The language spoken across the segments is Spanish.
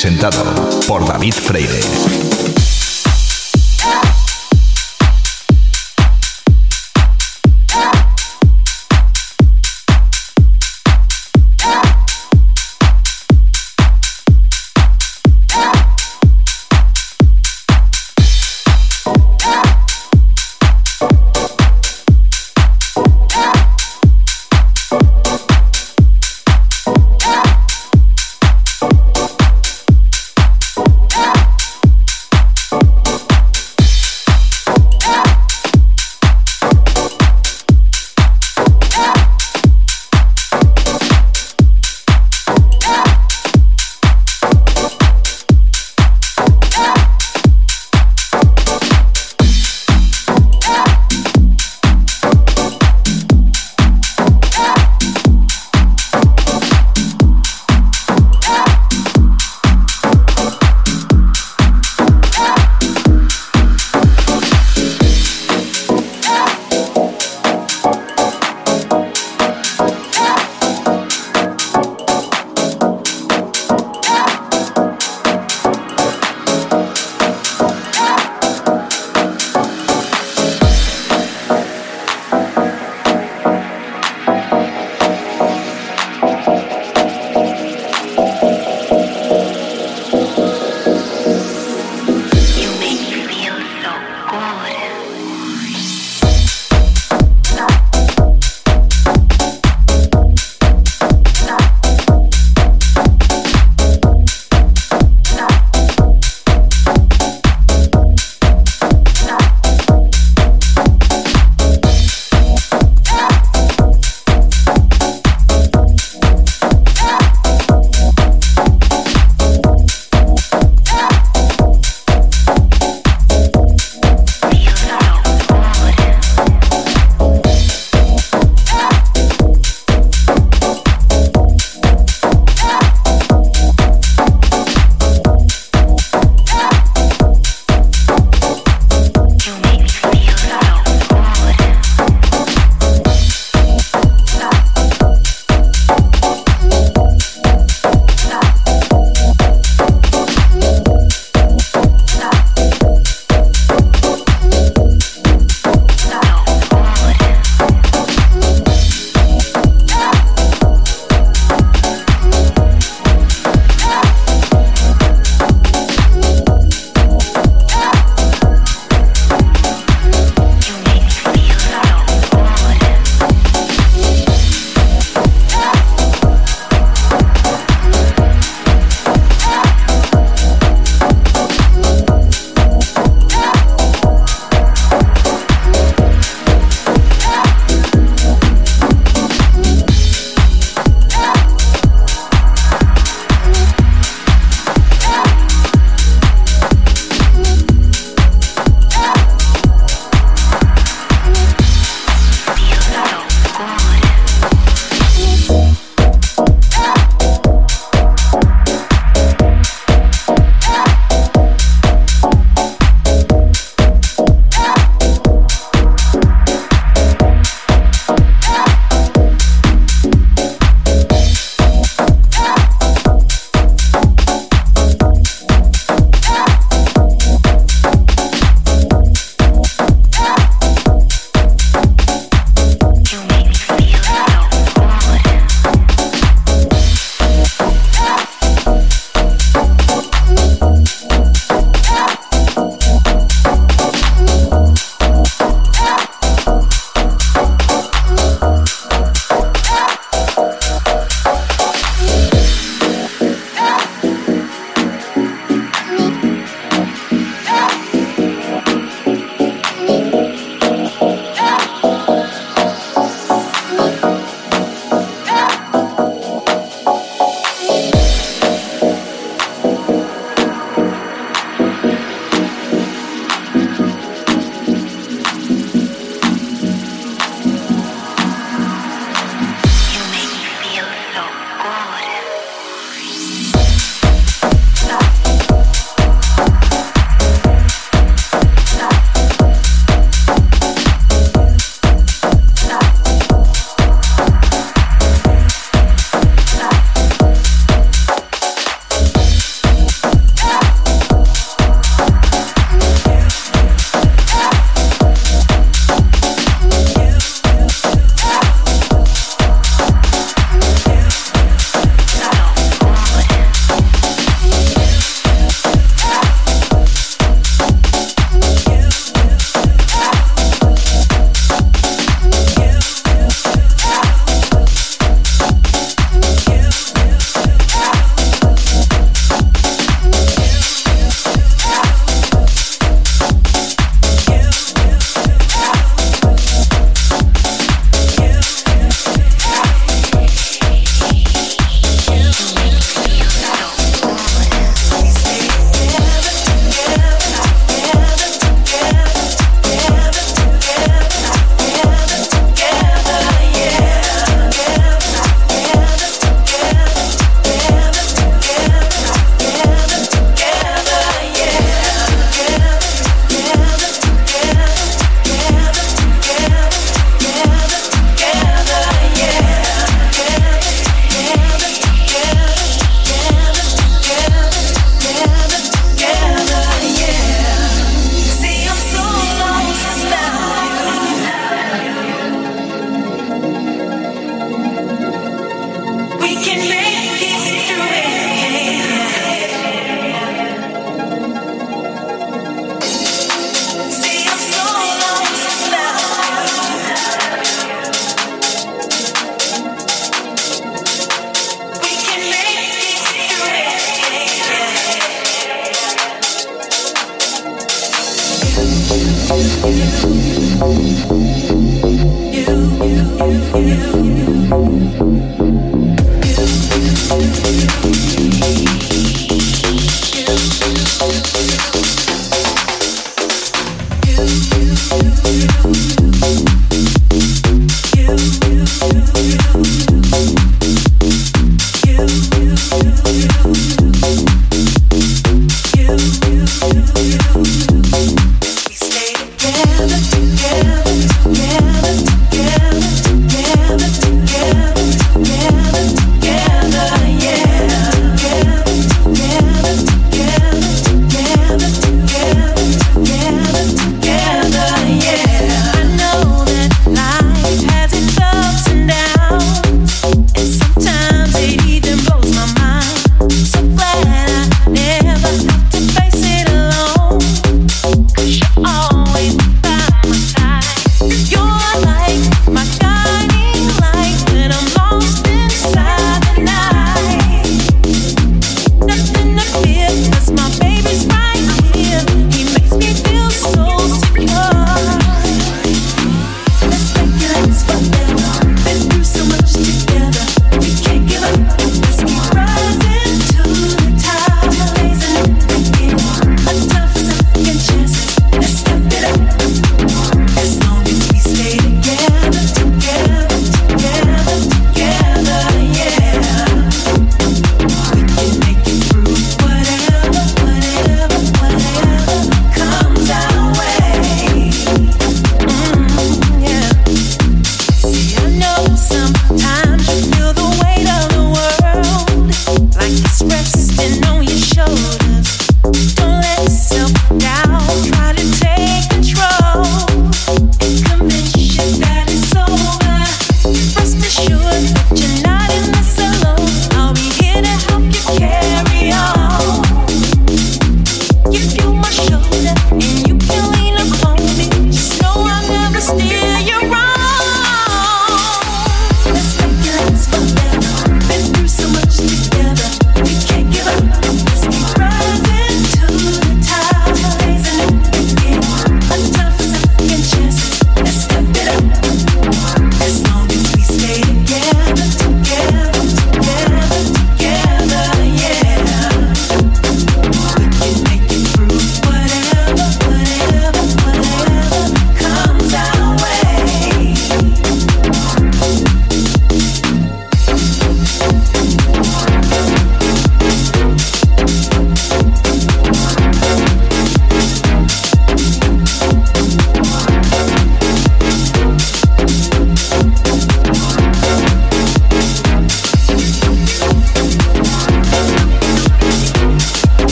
Presentado por David Freire.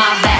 my back.